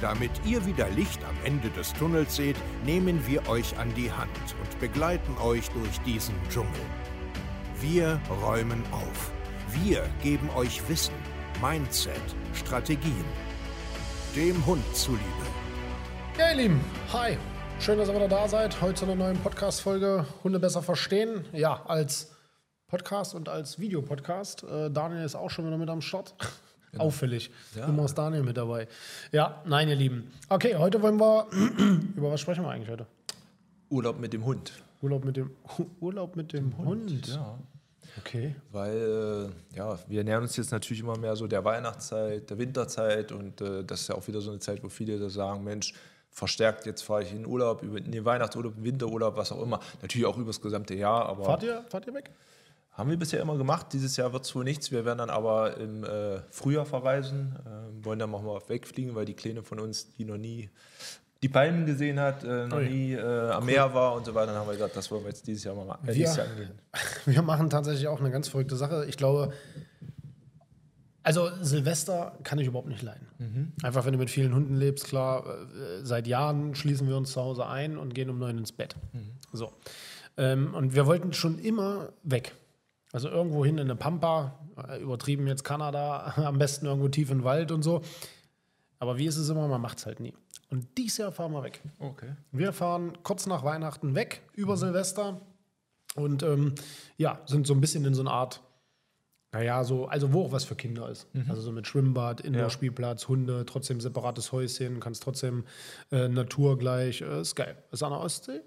Damit ihr wieder Licht am Ende des Tunnels seht, nehmen wir euch an die Hand und begleiten euch durch diesen Dschungel. Wir räumen auf. Wir geben euch Wissen, Mindset, Strategien. Dem Hund zuliebe. Ja, ihr Lieben, hi. Schön, dass ihr wieder da seid. Heute zu einer neuen Podcast-Folge Hunde besser verstehen. Ja, als Podcast und als Videopodcast. Äh, Daniel ist auch schon wieder mit am Start. Genau. Auffällig. Ja. Immer ist Daniel mit dabei. Ja, nein, ihr Lieben. Okay, heute wollen wir. über was sprechen wir eigentlich heute? Urlaub mit dem Hund. Urlaub mit dem, Urlaub mit dem Hund. Hund. Ja. Okay. Weil, äh, ja, wir nähern uns jetzt natürlich immer mehr so der Weihnachtszeit, der Winterzeit und äh, das ist ja auch wieder so eine Zeit, wo viele da sagen: Mensch, verstärkt, jetzt fahre ich in Urlaub, in den Weihnachtsurlaub, Winterurlaub, was auch immer. Natürlich auch über das gesamte Jahr. Aber fahrt, ihr, fahrt ihr weg? Haben wir bisher immer gemacht. Dieses Jahr wird es wohl nichts. Wir werden dann aber im äh, Frühjahr verreisen, äh, wollen dann auch mal wegfliegen, weil die Kleine von uns, die noch nie die Palmen gesehen hat, äh, noch nie äh, am cool. Meer war und so weiter, dann haben wir gesagt, das wollen wir jetzt dieses Jahr mal äh, wir, Jahr angehen. Wir machen tatsächlich auch eine ganz verrückte Sache. Ich glaube, also Silvester kann ich überhaupt nicht leiden. Mhm. Einfach wenn du mit vielen Hunden lebst, klar, äh, seit Jahren schließen wir uns zu Hause ein und gehen um neun ins Bett. Mhm. So. Ähm, und wir wollten schon immer weg. Also irgendwo hin in eine Pampa, äh, übertrieben jetzt Kanada, am besten irgendwo tief im Wald und so. Aber wie ist es immer, man macht es halt nie. Und dieses Jahr fahren wir weg. Okay. Wir fahren kurz nach Weihnachten weg, über mhm. Silvester. Und ähm, ja, sind so ein bisschen in so einer Art, naja, so, also wo auch was für Kinder ist. Mhm. Also so mit Schwimmbad, Indoor-Spielplatz, ja. Hunde, trotzdem separates Häuschen, kannst trotzdem äh, Natur gleich. Äh, ist geil. Ist an der Ostsee.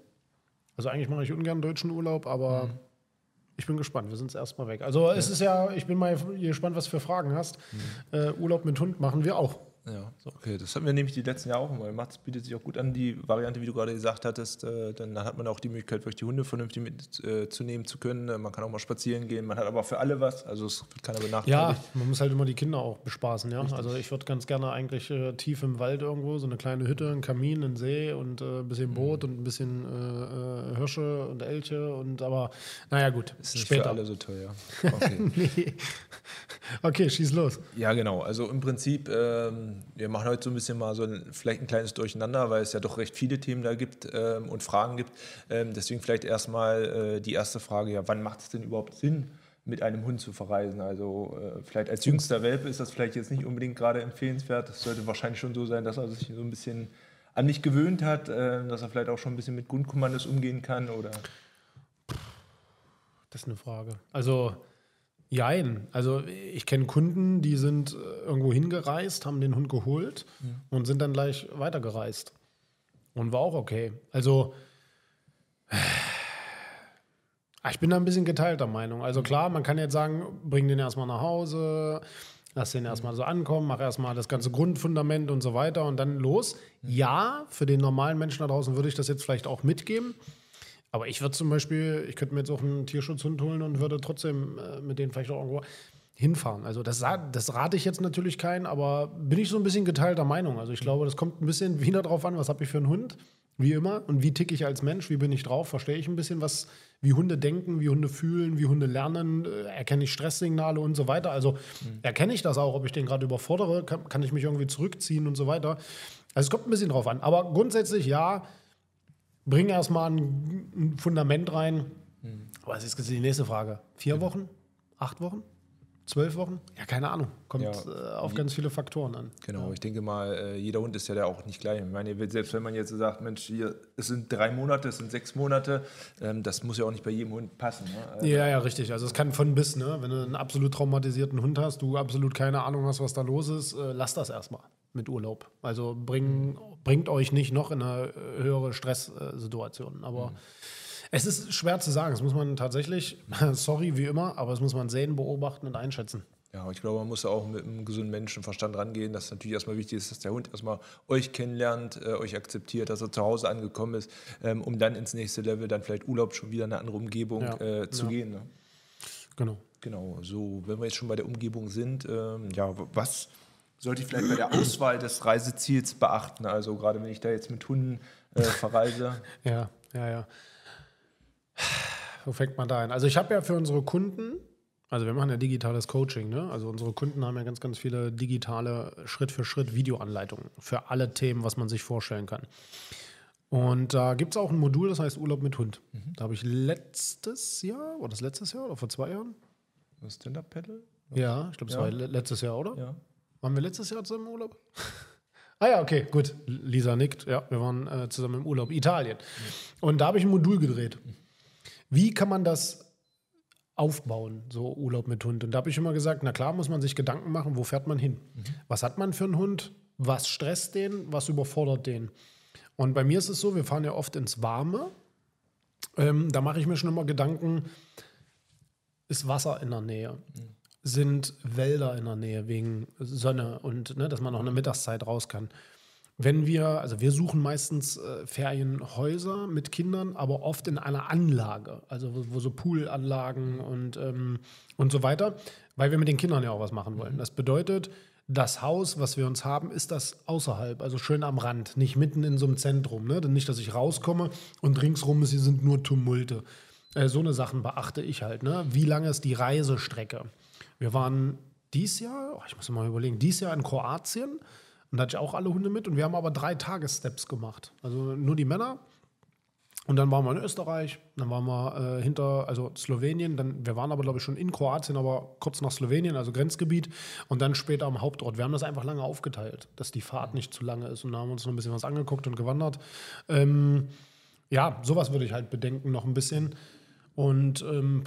Also eigentlich mache ich ungern deutschen Urlaub, aber. Mhm ich bin gespannt, wir sind es erstmal weg. Also es ist ja, ich bin mal gespannt, was du für Fragen hast. Mhm. Äh, Urlaub mit Hund machen wir auch. Ja, so. okay. Das hatten wir nämlich die letzten Jahre auch immer gemacht. Das bietet sich auch gut an, die Variante, wie du gerade gesagt hattest. Äh, dann hat man auch die Möglichkeit, wirklich die Hunde vernünftig mitzunehmen äh, zu können. Äh, man kann auch mal spazieren gehen. Man hat aber für alle was. Also es wird keiner benachteiligt. Ja, man muss halt immer die Kinder auch bespaßen. Ja? Also ich würde ganz gerne eigentlich äh, tief im Wald irgendwo, so eine kleine Hütte, ein Kamin, ein See und äh, ein bisschen Boot mhm. und ein bisschen äh, Hirsche und Elche. Und aber, naja, gut. Ist nicht später. für alle so teuer. Okay. nee. Okay, schieß los. Ja, genau. Also im Prinzip, ähm, wir machen heute so ein bisschen mal so ein, vielleicht ein kleines Durcheinander, weil es ja doch recht viele Themen da gibt ähm, und Fragen gibt. Ähm, deswegen vielleicht erstmal äh, die erste Frage, ja, wann macht es denn überhaupt Sinn, mit einem Hund zu verreisen? Also äh, vielleicht als jüngster Welpe ist das vielleicht jetzt nicht unbedingt gerade empfehlenswert. Es sollte wahrscheinlich schon so sein, dass er sich so ein bisschen an dich gewöhnt hat, äh, dass er vielleicht auch schon ein bisschen mit Grundkommandos umgehen kann oder? Das ist eine Frage. Also Jein. Also ich kenne Kunden, die sind äh, irgendwo hingereist, haben den Hund geholt mhm. und sind dann gleich weitergereist. Und war auch okay. Also ich bin da ein bisschen geteilter Meinung. Also klar, man kann jetzt sagen, bring den erstmal nach Hause, lass den erstmal so ankommen, mach erstmal das ganze Grundfundament und so weiter und dann los. Mhm. Ja, für den normalen Menschen da draußen würde ich das jetzt vielleicht auch mitgeben. Aber ich würde zum Beispiel, ich könnte mir jetzt auch einen Tierschutzhund holen und würde trotzdem äh, mit denen vielleicht auch irgendwo hinfahren. Also das, das rate ich jetzt natürlich keinen, aber bin ich so ein bisschen geteilter Meinung. Also ich glaube, das kommt ein bisschen wieder drauf an, was habe ich für einen Hund, wie immer, und wie ticke ich als Mensch, wie bin ich drauf, verstehe ich ein bisschen, was, wie Hunde denken, wie Hunde fühlen, wie Hunde lernen, äh, erkenne ich Stresssignale und so weiter. Also mhm. erkenne ich das auch, ob ich den gerade überfordere, kann, kann ich mich irgendwie zurückziehen und so weiter. Also es kommt ein bisschen drauf an. Aber grundsätzlich ja, bring erstmal ein, Fundament rein. Mhm. Was ist jetzt die nächste Frage? Vier Wochen? Acht Wochen? Zwölf Wochen? Ja, keine Ahnung. Kommt ja, äh, auf ganz viele Faktoren an. Genau, ja. ich denke mal, äh, jeder Hund ist ja da auch nicht gleich. Ich meine, selbst wenn man jetzt sagt, Mensch, hier, es sind drei Monate, es sind sechs Monate, ähm, das muss ja auch nicht bei jedem Hund passen. Ne? Also ja, ja, richtig. Also es kann von bis, ne? Wenn du einen absolut traumatisierten Hund hast, du absolut keine Ahnung hast, was da los ist, äh, lass das erstmal mit Urlaub. Also bring, bringt euch nicht noch in eine höhere Stresssituation. Aber mhm. Es ist schwer zu sagen. Das muss man tatsächlich, sorry wie immer, aber das muss man sehen, beobachten und einschätzen. Ja, ich glaube, man muss auch mit einem gesunden Menschenverstand rangehen, dass natürlich erstmal wichtig ist, dass der Hund erstmal euch kennenlernt, äh, euch akzeptiert, dass er zu Hause angekommen ist, ähm, um dann ins nächste Level, dann vielleicht Urlaub schon wieder in eine andere Umgebung Ja. äh, zu Ja. gehen. Ne? Genau. Genau, so, wenn wir jetzt schon bei der Umgebung sind, ähm, ja, was sollte ich vielleicht bei der Auswahl des Reiseziels beachten? Also gerade wenn ich da jetzt mit Hunden äh, verreise. Ja, ja, ja. Wo fängt man da ein? Also ich habe ja für unsere Kunden, also wir machen ja digitales Coaching, ne? Also unsere Kunden haben ja ganz, ganz viele digitale Schritt für Schritt Videoanleitungen für alle Themen, was man sich vorstellen kann. Und da gibt es auch ein Modul, das heißt Urlaub mit Hund. Da habe ich letztes Jahr, oder das letztes Jahr oder vor zwei Jahren? Das Stand-Up-Paddle? Ja, ich glaube, es Ja. war le- letztes Jahr, oder? Ja. Waren wir letztes Jahr zusammen im Urlaub? ah ja, okay, gut. Lisa nickt. Ja, wir waren äh, zusammen im Urlaub. Italien. Und da habe ich ein Modul gedreht. Wie kann man das aufbauen, so Urlaub mit Hund? Und da habe ich immer gesagt, na klar muss man sich Gedanken machen, wo fährt man hin? Was hat man für einen Hund? Was stresst den? Was überfordert den? Und bei mir ist es so, wir fahren ja oft ins Warme. Ähm, da mache ich mir schon immer Gedanken, ist Wasser in der Nähe? Sind Wälder in der Nähe wegen Sonne und ne, dass man noch eine Mittagszeit raus kann? Wenn wir, also wir suchen meistens äh, Ferienhäuser mit Kindern, aber oft in einer Anlage, also wo, wo so Poolanlagen und, ähm, und so weiter, weil wir mit den Kindern ja auch was machen wollen. Das bedeutet, das Haus, was wir uns haben, ist das außerhalb, also schön am Rand, nicht mitten in so einem Zentrum. Ne? Denn nicht, dass ich rauskomme und ringsrum sind nur Tumulte. Äh, so eine Sachen beachte ich halt. Ne? Wie lange ist die Reisestrecke? Wir waren dies Jahr, oh, ich muss mal überlegen, dies Jahr in Kroatien und da hatte ich auch alle Hunde mit und wir haben aber drei Tagessteps gemacht. Also nur die Männer. Und dann waren wir in Österreich, dann waren wir äh, hinter, also Slowenien, dann, wir waren aber, glaube ich, schon in Kroatien, aber kurz nach Slowenien, also Grenzgebiet, und dann später am Hauptort. Wir haben das einfach lange aufgeteilt, dass die Fahrt nicht zu lange ist und da haben wir uns noch ein bisschen was angeguckt und gewandert. Ähm, ja, sowas würde ich halt bedenken, noch ein bisschen. Und ähm,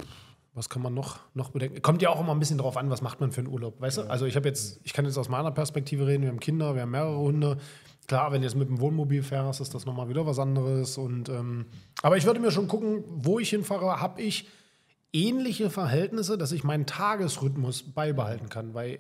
was kann man noch, noch bedenken? Kommt ja auch immer ein bisschen drauf an, was macht man für einen Urlaub, weißt du? Also ich habe jetzt, ich kann jetzt aus meiner Perspektive reden, wir haben Kinder, wir haben mehrere Hunde. Klar, wenn du jetzt mit dem Wohnmobil fährst, ist das nochmal wieder was anderes. Und, ähm, aber ich würde mir schon gucken, wo ich hinfahre, habe ich ähnliche Verhältnisse, dass ich meinen Tagesrhythmus beibehalten kann. Weil,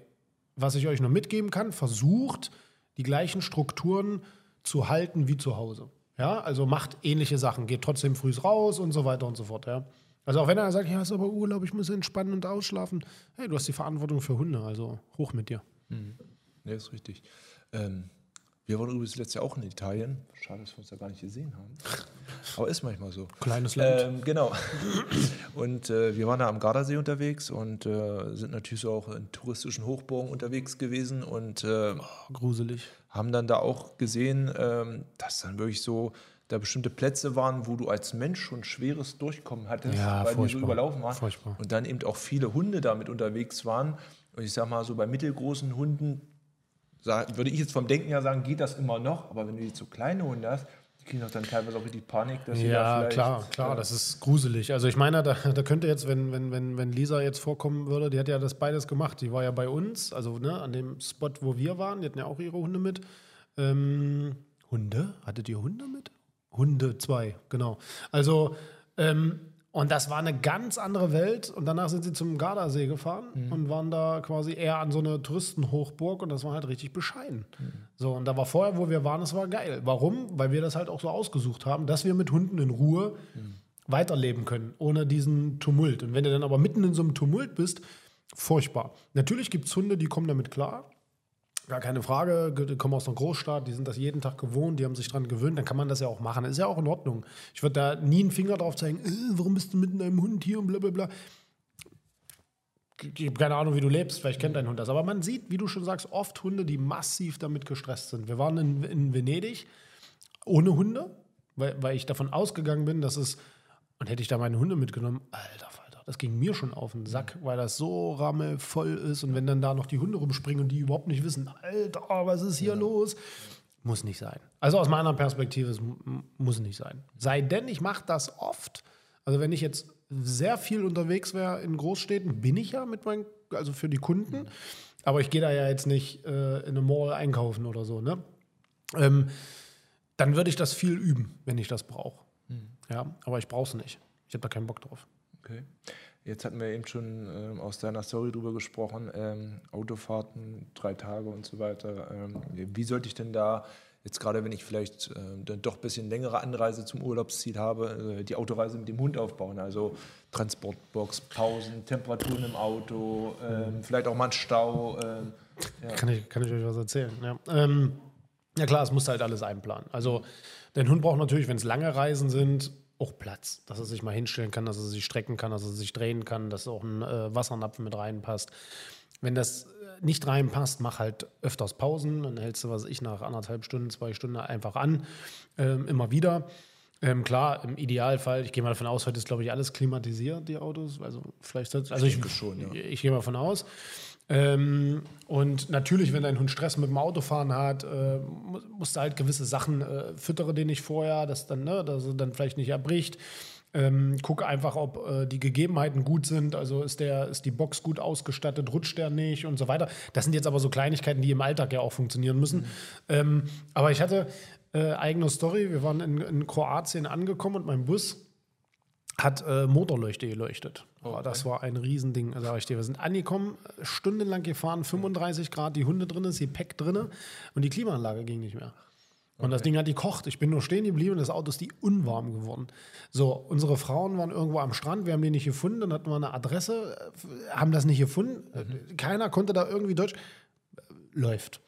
was ich euch nur mitgeben kann, versucht, die gleichen Strukturen zu halten wie zu Hause. Ja, also macht ähnliche Sachen, geht trotzdem früh raus und so weiter und so fort. Ja. Also auch wenn er sagt, ja, ist aber Urlaub, ich muss entspannen und ausschlafen. Hey, du hast die Verantwortung für Hunde, also hoch mit dir. Ja, ist richtig. Ähm, wir waren übrigens letztes Jahr auch in Italien. Schade, dass wir uns da gar nicht gesehen haben. Aber ist manchmal so. Kleines Land. Ähm, genau. Und äh, wir waren da am Gardasee unterwegs und äh, sind natürlich so auch in touristischen Hochburgen unterwegs gewesen und äh, Gruselig. haben dann da auch gesehen, ähm, dass dann wirklich so da bestimmte Plätze waren, wo du als Mensch schon schweres Durchkommen hattest, Ja, weil die so furchtbar. überlaufen waren. Furchtbar. Und dann eben auch viele Hunde damit unterwegs waren. Und ich sag mal, so bei mittelgroßen Hunden, würde ich jetzt vom Denken her sagen, geht das immer noch. Aber wenn du jetzt so kleine Hunde hast, die kriegen doch dann teilweise auch richtig Panik, dass sie da Ja, vielleicht, klar, klar, äh, das ist gruselig. Also ich meine, da, da könnte jetzt, wenn, wenn, wenn, wenn Lisa jetzt vorkommen würde, die hat ja das beides gemacht. Die war ja bei uns, also ne, an dem Spot, wo wir waren, die hatten ja auch ihre Hunde mit. Ähm, Hunde? Hattet ihr Hunde mit? Hunde, zwei, genau. Also, ähm, und das war eine ganz andere Welt. Und danach sind sie zum Gardasee gefahren und waren da quasi eher an so eine Touristenhochburg und das war halt richtig bescheiden. So, und da war vorher, wo wir waren, es war geil. Warum? Weil wir das halt auch so ausgesucht haben, dass wir mit Hunden in Ruhe weiterleben können, ohne diesen Tumult. Und wenn du dann aber mitten in so einem Tumult bist, furchtbar. Natürlich gibt es Hunde, die kommen damit klar. Gar keine Frage, die kommen aus einer Großstadt, die sind das jeden Tag gewohnt, die haben sich dran gewöhnt, dann kann man das ja auch machen. Ist ja auch in Ordnung. Ich würde da nie einen Finger drauf zeigen, äh, warum bist du mit einem Hund hier und bla bla bla. Ich habe keine Ahnung, wie du lebst, vielleicht kennt dein Hund das. Aber man sieht, wie du schon sagst, oft Hunde, die massiv damit gestresst sind. Wir waren in, in Venedig ohne Hunde, weil, weil ich davon ausgegangen bin, dass es, und hätte ich da meine Hunde mitgenommen, alter Falter, das ging mir schon auf den Sack, weil das so rammelvoll ist und wenn dann da noch die Hunde rumspringen und die überhaupt nicht wissen, alter, was ist hier los? Muss nicht sein. Also aus meiner Perspektive, es mu- muss nicht sein. Sei denn, ich mache das oft. Also wenn ich jetzt sehr viel unterwegs wäre in Großstädten, bin ich ja mit meinen, also für die Kunden. Aber ich gehe da ja jetzt nicht äh, in eine Mall einkaufen oder so, ne? Ähm, dann würde ich das viel üben, wenn ich das brauche. Ja, aber ich brauche es nicht. Ich habe da keinen Bock drauf. Okay. Jetzt hatten wir eben schon ähm, aus deiner Story drüber gesprochen, ähm, Autofahrten, drei Tage und so weiter. Ähm, wie sollte ich denn da, jetzt gerade wenn ich vielleicht äh, dann doch ein bisschen längere Anreise zum Urlaubsziel habe, äh, die Autoreise mit dem Hund aufbauen? Also Transportbox, Pausen, Temperaturen im Auto, ähm, vielleicht auch mal ein Stau. ähm, ja. Kann, ich, kann ich euch was erzählen? Ja. Ähm, ja klar, es muss halt alles einplanen. Also der Hund braucht natürlich, wenn es lange Reisen sind, auch Platz, dass er sich mal hinstellen kann, dass er sich strecken kann, dass er sich drehen kann, dass auch ein äh, Wassernapfen mit reinpasst. Wenn das äh, nicht reinpasst, mach halt öfters Pausen, dann hältst du, was ich, nach anderthalb Stunden, zwei Stunden einfach an, ähm, immer wieder. Ähm, klar, im Idealfall, ich gehe mal davon aus, heute ist, glaube ich, alles klimatisiert, die Autos. Also vielleicht sollte- also ich, schon, ja. ich gehe mal von aus. Ähm, und natürlich, wenn dein Hund Stress mit dem Autofahren hat, äh, mu- musst du halt gewisse Sachen äh, füttere den nicht vorher, dass dann, ne, dass er dann vielleicht nicht erbricht. Ähm, gucke einfach, ob äh, die Gegebenheiten gut sind. Also ist, der, ist die Box gut ausgestattet, rutscht der nicht und so weiter. Das sind jetzt aber so Kleinigkeiten, die im Alltag ja auch funktionieren müssen. Ähm, aber ich hatte äh, eigene Story. Wir waren in, in Kroatien angekommen und mein Bus hat äh, Motorleuchte geleuchtet. Oh, Das war ein Riesending, sag ich dir. Wir sind angekommen, stundenlang gefahren, 35 Grad, die Hunde drin, das Gepäck drin und die Klimaanlage ging nicht mehr. Und das Ding hat gekocht. Ich bin nur stehen geblieben, das Auto ist die unwarm geworden. So, unsere Frauen waren irgendwo am Strand, wir haben die nicht gefunden, dann hatten wir eine Adresse, äh, haben das nicht gefunden. Äh, Keiner konnte da irgendwie Deutsch. Äh, Läuft.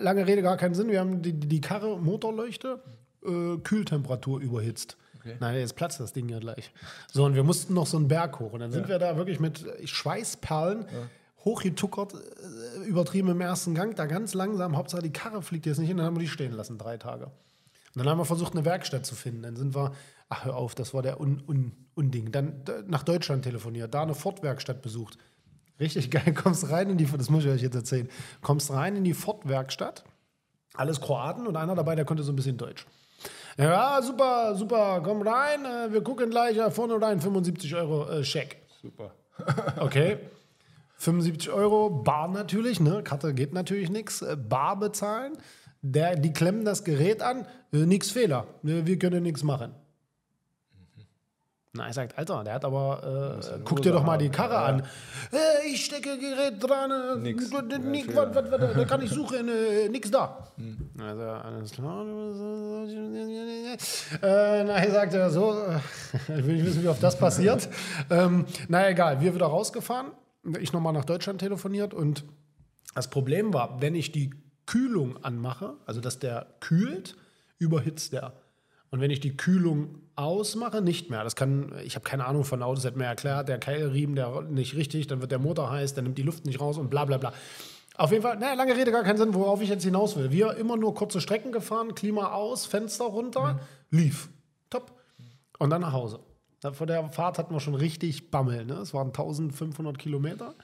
Lange Rede, gar keinen Sinn. Wir haben die, die Karre Motorleuchte, äh, Kühltemperatur überhitzt. Nein, jetzt platzt das Ding ja gleich. So, und wir mussten noch so einen Berg hoch. Und dann sind wir da wirklich mit Schweißperlen hochgetuckert, äh, übertrieben im ersten Gang, da ganz langsam. Hauptsache die Karre fliegt jetzt nicht hin, dann haben wir die stehen lassen, drei Tage. Und dann haben wir versucht, eine Werkstatt zu finden. Dann sind wir, ach hör auf, das war der Un Un Unding. Dann nach Deutschland telefoniert, da eine Ford-Werkstatt besucht. Richtig geil, kommst rein in die, das muss ich euch jetzt erzählen, kommst rein in die Ford-Werkstatt, alles Kroaten und einer dabei, der konnte so ein bisschen Deutsch. Ja, super, super, komm rein, äh, wir gucken gleich ja, vorne rein, 75 Euro äh, Scheck. Super. Okay. 75 Euro, Bar natürlich, ne? Karte geht natürlich nichts. Bar bezahlen. Der, die klemmen das Gerät an, äh, nix Fehler. äh, Wir können nichts machen. Na, er sagt, Alter, der hat aber, äh, guck dir doch mal die Karre an. Äh, ich stecke Gerät dran, äh, Nix. Ja, nix, Fehler. was, was, was, da kann ich suchen, äh, nix da. Also, alles klar. Äh, na, er sagt er so, äh, ich will nicht wissen, wie oft das passiert. ähm, na egal, wir wieder rausgefahren, ich nochmal nach Deutschland telefoniert und das Problem war, wenn ich die Kühlung anmache, also dass der kühlt, überhitzt der. Und wenn ich die Kühlung ausmache, nicht mehr. Das kann, ich habe keine Ahnung von Autos, hat mir erklärt, der Keilriemen, der nicht richtig, dann wird der Motor heiß, dann nimmt die Luft nicht raus und bla bla bla. Auf jeden Fall, naja, lange Rede, gar keinen Sinn, worauf ich jetzt hinaus will. Wir immer nur kurze Strecken gefahren, Klima aus, Fenster runter, lief. Top. Und dann nach Hause. Vor der Fahrt hatten wir schon richtig Bammel. Ne? Es waren 1500 Kilometer.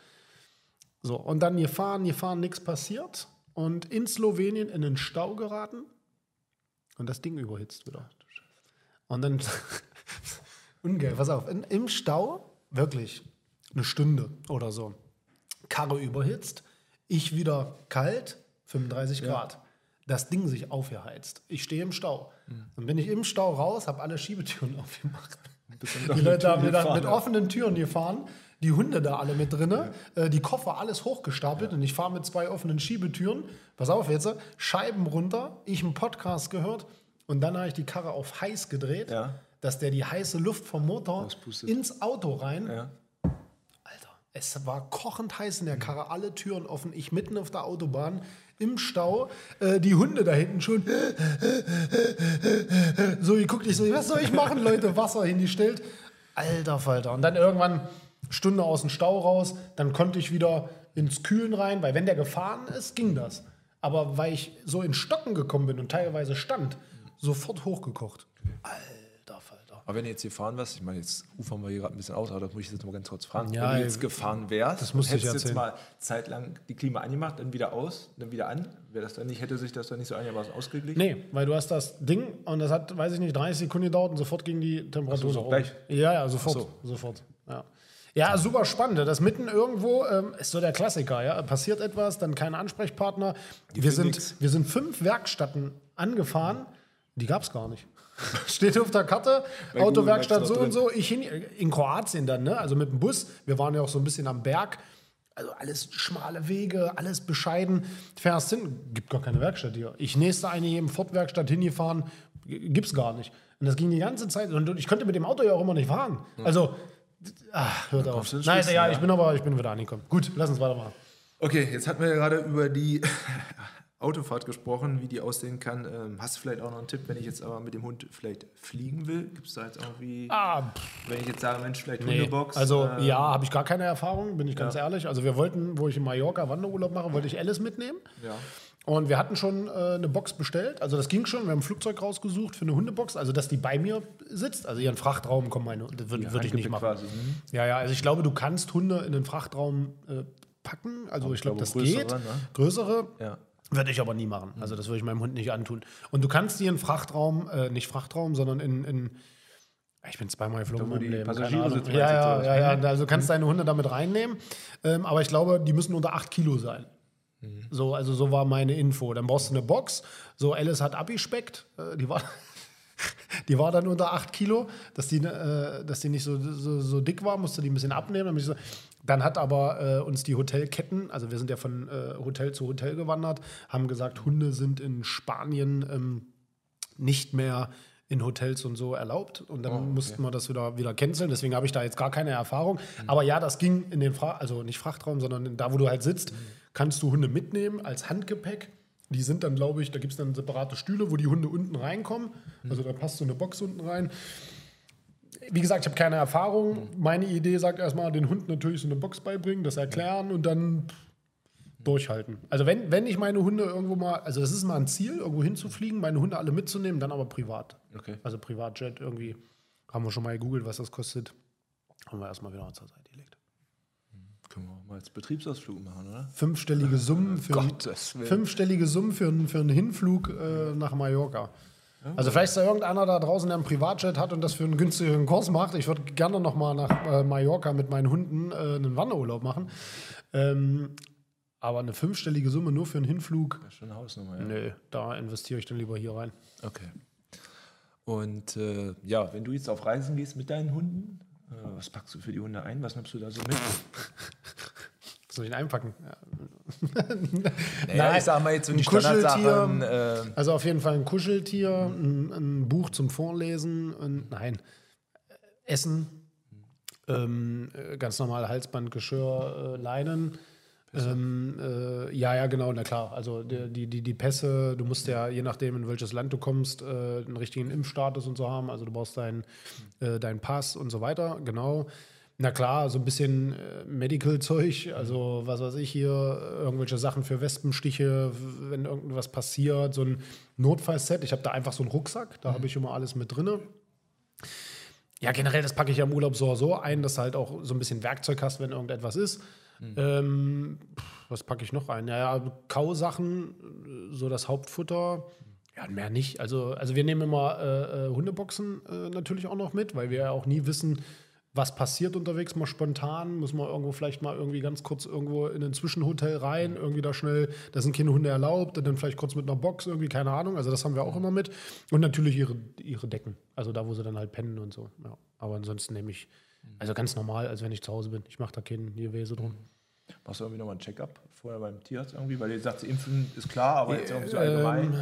So, und dann gefahren, gefahren, nichts passiert. Und in Slowenien in den Stau geraten. Und das Ding überhitzt wieder. Und dann, ungeil, pass auf, in, im Stau, wirklich eine Stunde oder so. Karre überhitzt, ich wieder kalt, 35 Grad. Das Ding sich aufgeheizt. Ich stehe im Stau. Dann bin ich im Stau raus, habe alle Schiebetüren aufgemacht. Die Leute haben mir dann mit offenen Türen gefahren, die Hunde da alle mit drinne, äh, die Koffer alles hochgestapelt und ich fahre mit zwei offenen Schiebetüren. Pass auf jetzt, Scheiben runter, ich einen Podcast gehört und dann habe ich die Karre auf heiß gedreht, Ja. dass der die heiße Luft vom Motor ins Auto rein. Ja. Alter, es war kochend heiß in der Karre, alle Türen offen, ich mitten auf der Autobahn im Stau, äh, die Hunde da hinten schon. so, ich guck dich so, was soll ich machen, Leute? Wasser hingestellt. Alter Falter. Und dann irgendwann Stunde aus dem Stau raus, dann konnte ich wieder ins Kühlen rein, weil wenn der gefahren ist, ging das. Aber weil ich so in Stocken gekommen bin und teilweise stand, sofort hochgekocht. Alter Falter. Aber wenn du jetzt gefahren wärst, ich meine, jetzt ufern wir hier gerade ein bisschen aus, aber das muss ich jetzt mal ganz kurz fragen. Ja, wenn du jetzt gefahren wärst, das musste ich hättest jetzt erzählen. mal zeitlang die Klima angemacht, dann wieder aus, dann wieder an, wäre das dann nicht, hätte sich das dann nicht so einigermaßen ausgeglichen? Nee, weil du hast das Ding und das hat, weiß ich nicht, 30 Sekunden gedauert und sofort ging die Temperatur Ach so, oben. gleich? Ja, ja, sofort. Ach Sofort. Ja. ja, super spannend. Das mitten irgendwo ähm, ist so der Klassiker. Ja? Passiert etwas, dann kein Ansprechpartner. Wir sind, nix. wir sind fünf Werkstätten angefahren, die gab es gar nicht. Steht auf der Karte, Bei Autowerkstatt so Maps und so. Ich hin, in Kroatien dann, ne? Also mit dem Bus. Wir waren ja auch so ein bisschen am Berg. Also alles schmale Wege, alles bescheiden. Fährst hin, gibt gar keine Werkstatt hier. Ich nächste eine hier im Ford-Werkstatt hingefahren, gibt's gar nicht. Und das ging die ganze Zeit. Und ich konnte mit dem Auto ja auch immer nicht fahren. Also, ach, hört auf. Nein, egal, ja. ich bin aber, ich bin wieder angekommen. Gut, lass uns weitermachen. Okay, jetzt hatten wir ja gerade über die Autofahrt gesprochen, wie die aussehen kann. Ähm, hast du vielleicht auch noch einen Tipp, wenn ich jetzt aber mit dem Hund vielleicht fliegen will? Gibt es da jetzt irgendwie, Ah, wenn ich jetzt sage, Mensch, vielleicht Nee. Hundebox? Also äh, ja, habe ich gar keine Erfahrung, bin ich ganz ehrlich. Also wir wollten, wo ich in Mallorca Wanderurlaub mache, wollte ich Alice mitnehmen. Ja. Und wir hatten schon äh, eine Box bestellt. Also das ging schon. Wir haben ein Flugzeug rausgesucht für eine Hundebox. Also dass die bei mir sitzt. Also ihren Frachtraum kommen meine. Das würde würd ich nicht machen. quasi. Mhm. Ja, ja. Also ich glaube, du kannst Hunde in den Frachtraum äh, packen. Also ich glaube, glaube, das größere, geht. ne? Größere. Ja. Würde ich aber nie machen. Also das würde ich meinem Hund nicht antun. Und du kannst die in Frachtraum, äh, nicht Frachtraum, sondern in, in ich bin zweimal geflogen Da, wo die Leben. Passagiere sitzen, Ja, ja, ja, oder ja. Also du kannst deine Hunde damit reinnehmen. Ähm, aber ich glaube, die müssen unter 8 Kilo sein. So, also so war meine Info. Dann brauchst du eine Box. So, Alice hat abgespeckt. Äh, die war. Die war dann unter 8 Kilo, dass die, äh, dass die nicht so, so, so dick war, musste die ein bisschen abnehmen. Dann, so, dann hat aber äh, uns die Hotelketten, also wir sind ja von äh, Hotel zu Hotel gewandert, haben gesagt, Hunde sind in Spanien ähm, nicht mehr in Hotels und so erlaubt. Und dann mussten wir das wieder, wieder canceln. Deswegen habe ich da jetzt gar keine Erfahrung. Aber ja, das ging in den, Fra also nicht Frachtraum, sondern da, wo du halt sitzt, kannst du Hunde mitnehmen als Handgepäck. Die sind dann, glaube ich, da gibt es dann separate Stühle, wo die Hunde unten reinkommen. Also da passt so eine Box unten rein. Wie gesagt, ich habe keine Erfahrung. Meine Idee sagt erstmal, den Hund natürlich so eine Box beibringen, das erklären und dann durchhalten. Also wenn, wenn ich meine Hunde irgendwo mal, also das ist mal ein Ziel, irgendwo hinzufliegen, meine Hunde alle mitzunehmen, dann aber privat. Okay. Also Privatjet irgendwie. Haben wir schon mal gegoogelt, was das kostet. Haben wir erstmal wieder zur Seite gelegt. Können wir auch mal als Betriebsausflug machen, oder? Fünfstellige Summen für, Gottes Willen. fünfstellige Summen für, einen- für einen Hinflug äh, nach Mallorca. Also vielleicht ist da irgendeiner da draußen, der einen Privatjet hat und das für einen günstigeren Kurs macht. Ich würde gerne noch mal nach äh, Mallorca mit meinen Hunden äh, einen Wanderurlaub machen. Ähm, aber eine fünfstellige Summe nur für einen Hinflug, Das ist schon eine Hausnummer, ja. nö, da investiere ich dann lieber hier rein. Okay. Und äh, ja, wenn du jetzt auf Reisen gehst mit deinen Hunden, äh, was packst du für die Hunde ein? Was nimmst du da so mit? Soll ich denn einpacken? Ja. Naja, ich sag mal jetzt so die ein Kuscheltier. Äh, Also auf jeden Fall ein Kuscheltier, ein, ein Buch zum Vorlesen, und, nein, Essen, ähm, äh, ganz normal Halsband, Geschirr, äh, Leinen. Ähm, äh, ja, ja, genau, na klar. Also die, die, die, Pässe, du musst ja, je nachdem, in welches Land du kommst, äh, einen richtigen Impfstatus und so haben. Also du brauchst deinen äh, deinen Pass und so weiter, genau. Na klar, so ein bisschen äh, Medical-Zeug, also was weiß ich hier, irgendwelche Sachen für Wespenstiche, wenn irgendwas passiert, so ein Notfallset. Ich habe da einfach so einen Rucksack, da habe ich immer alles mit drinne. Ja, generell, das packe ich ja im Urlaub so oder so ein, dass du halt auch so ein bisschen Werkzeug hast, wenn irgendetwas ist. Ähm, pff, was packe ich noch ein? Ja, ja, Kausachen, so das Hauptfutter. Ja, mehr nicht. Also, also wir nehmen immer äh, äh, Hundeboxen äh, natürlich auch noch mit, weil wir ja auch nie wissen, was passiert unterwegs, mal spontan, muss man irgendwo vielleicht mal irgendwie ganz kurz irgendwo in ein Zwischenhotel rein, irgendwie da schnell, da sind keine Hunde erlaubt, und dann vielleicht kurz mit einer Box, irgendwie, keine Ahnung. Also das haben wir auch immer mit. Und natürlich ihre, ihre Decken, also da, wo sie dann halt pennen und so. Ja. Aber ansonsten nehme ich, also ganz normal, als wenn ich zu Hause bin. Ich mache da keinen Gewese drum. Machst du irgendwie nochmal ein Check-up vorher beim Tierarzt irgendwie? Weil ihr sagt, Impfen ist klar, aber jetzt irgendwie so allgemein.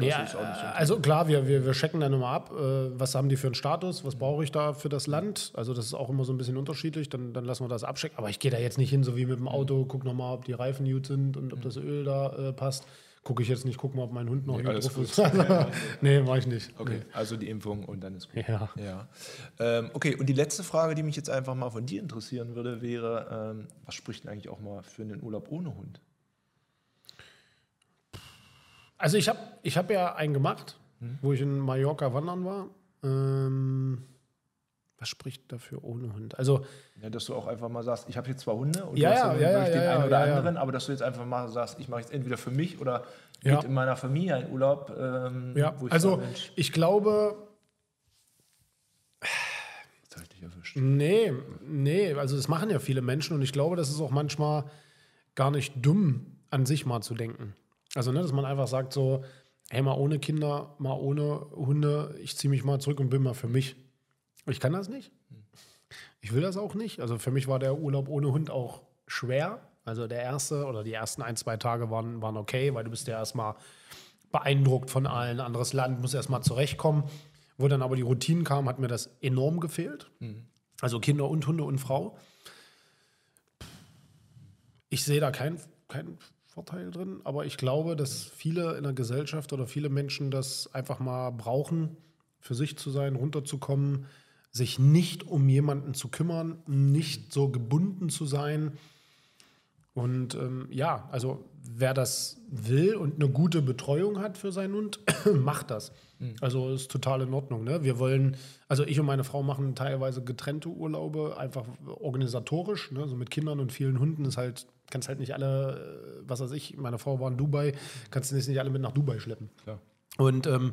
Ist das auch nicht so also klar, wir, wir, wir checken dann immer ab, äh, was haben die für einen Status, was brauche ich da für das Land. Also das ist auch immer so ein bisschen unterschiedlich, dann, dann lassen wir das abchecken. Aber ich gehe da jetzt nicht hin, so wie mit dem Auto, guck nochmal, ob die Reifen gut sind und ob das Öl da äh, passt. Gucke ich jetzt nicht, guck mal, ob mein Hund noch Nee, alles drauf ist. nee, mache ich nicht. Okay, also die Impfung und dann ist gut. Ja. Ja. Ähm, okay, und die letzte Frage, die mich jetzt einfach mal von dir interessieren würde, wäre, ähm, was spricht denn eigentlich auch mal für einen Urlaub ohne Hund? Also ich habe ich hab ja einen gemacht, wo ich in Mallorca wandern war. Ähm, was spricht dafür ohne Hund? Also Ja, dass du auch einfach mal sagst, ich habe jetzt zwar Hunde und Ja, du hast ja, ja, den einen oder anderen, aber dass du jetzt einfach mal sagst, ich mache jetzt entweder für mich oder geht in meiner Familie einen Urlaub. Ähm, Ja, wo ich also sage, ich glaube, jetzt habe ich dich erwischt. nee, nee, also das machen ja viele Menschen und ich glaube, das ist auch manchmal gar nicht dumm, an sich mal zu denken. Also, ne, dass man einfach sagt so, hey, mal ohne Kinder, mal ohne Hunde, ich ziehe mich mal zurück und bin mal für mich. Ich kann das nicht. Ich will das auch nicht. Also für mich war der Urlaub ohne Hund auch schwer. Also der erste oder die ersten ein, zwei Tage waren, waren okay, weil du bist ja erstmal beeindruckt von allen. Anderes Land, muss erstmal zurechtkommen. Wo dann aber die Routinen kamen, hat mir das enorm gefehlt. Mhm. Also Kinder und Hunde und Frau. Ich sehe da keinen kein Vorteil drin, aber ich glaube, dass viele in der Gesellschaft oder viele Menschen das einfach mal brauchen, für sich zu sein, runterzukommen, sich nicht um jemanden zu kümmern, nicht so gebunden zu sein. Und ähm, ja, also wer das will und eine gute Betreuung hat für seinen Hund, macht das. Mhm. Also ist total in Ordnung. Ne? Wir wollen, also ich und meine Frau machen teilweise getrennte Urlaube, einfach organisatorisch. Ne? So mit Kindern und vielen Hunden ist halt, kannst halt nicht alle, was weiß ich, meine Frau war in Dubai, kannst du nicht alle mit nach Dubai schleppen. Klar. Und ähm,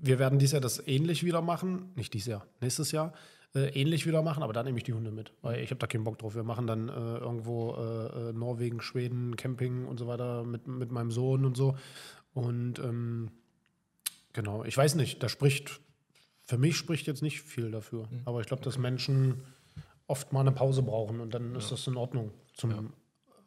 wir werden dieses Jahr das ähnlich wieder machen. Nicht dieses Jahr, nächstes Jahr. Äh, ähnlich wieder machen, aber dann nehme ich die Hunde mit, weil ich habe da keinen Bock drauf. Wir machen dann äh, irgendwo äh, äh, Norwegen, Schweden, Camping und so weiter mit, mit meinem Sohn und so. Und ähm, genau, ich weiß nicht, da spricht, für mich spricht jetzt nicht viel dafür, mhm. aber ich glaube, dass Menschen oft mal eine Pause brauchen und dann ja. ist das in Ordnung zum ja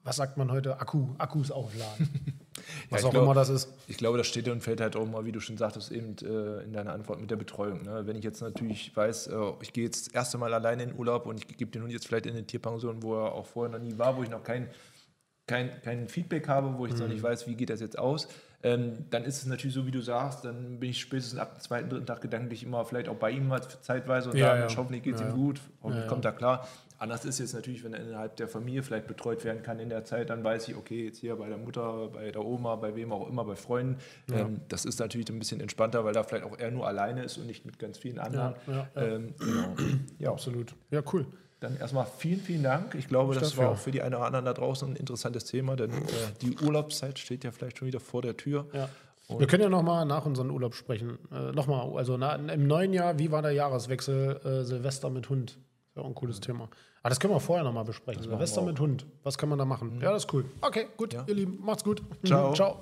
was sagt man heute, Akku, Akkus aufladen. was ja, auch glaub, immer das ist. Ich glaube, das steht und fällt halt auch mal, wie du schon sagtest, eben äh, in deiner Antwort mit der Betreuung. Ne? Wenn ich jetzt natürlich weiß, äh, ich gehe jetzt das erste Mal alleine in Urlaub und ich gebe den Hund jetzt vielleicht in eine Tierpension, wo er auch vorher noch nie war, wo ich noch kein, kein, kein Feedback habe, wo ich mhm. noch nicht weiß, wie geht das jetzt aus, ähm, dann ist es natürlich so, wie du sagst, dann bin ich spätestens ab dem zweiten, dritten Tag gedanklich immer vielleicht auch bei ihm mal zeitweise und ja, sage, ja. hoffentlich geht es ja. ihm gut, hoffentlich kommt er klar. Anders ist jetzt natürlich, wenn er innerhalb der Familie vielleicht betreut werden kann in der Zeit, dann weiß ich, okay, jetzt hier bei der Mutter, bei der Oma, bei wem auch immer, bei Freunden. Ähm, das ist natürlich ein bisschen entspannter, weil da vielleicht auch er nur alleine ist und nicht mit ganz vielen anderen. Ähm, genau. Ja, absolut. Ja, cool. Dann erstmal vielen, vielen Dank. Ich glaube, ich das war auch für die einen oder anderen da draußen ein interessantes Thema, denn äh, die Urlaubszeit steht ja vielleicht schon wieder vor der Tür. Ja. Wir können ja nochmal nach unserem Urlaub sprechen. Äh, nochmal, also na, im neuen Jahr, wie war der Jahreswechsel äh, Silvester mit Hund? Ja, auch ein cooles mhm. Thema. Aber das können wir vorher nochmal besprechen. Silvester mit Hund. Was kann man da machen? Mhm. Ja, das ist cool. Okay, gut, ja. ihr Lieben, macht's gut. Ciao. Ciao.